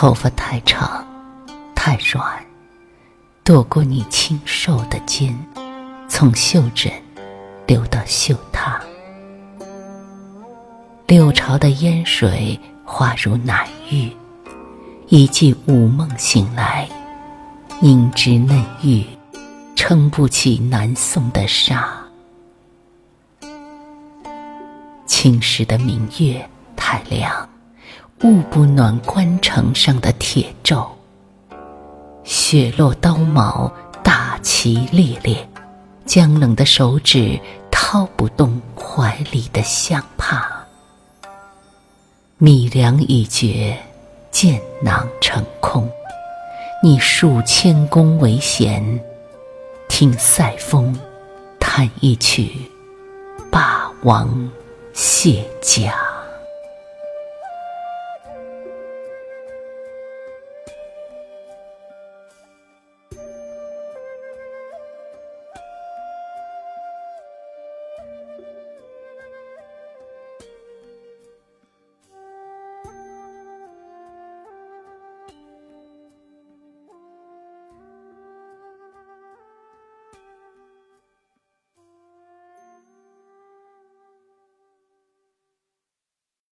头发太长，太软，躲过你清瘦的肩，从袖枕流到袖榻。六朝的烟水化如奶玉，一记午梦醒来，凝脂嫩玉，撑不起南宋的沙。青石的明月太亮，雾不暖关城上的铁胄。雪落刀矛，大旗猎猎，僵冷的手指掏不动怀里的香帕。米粮已绝，箭囊成空。你数千弓为弦，听塞风弹一曲《霸王谢家》。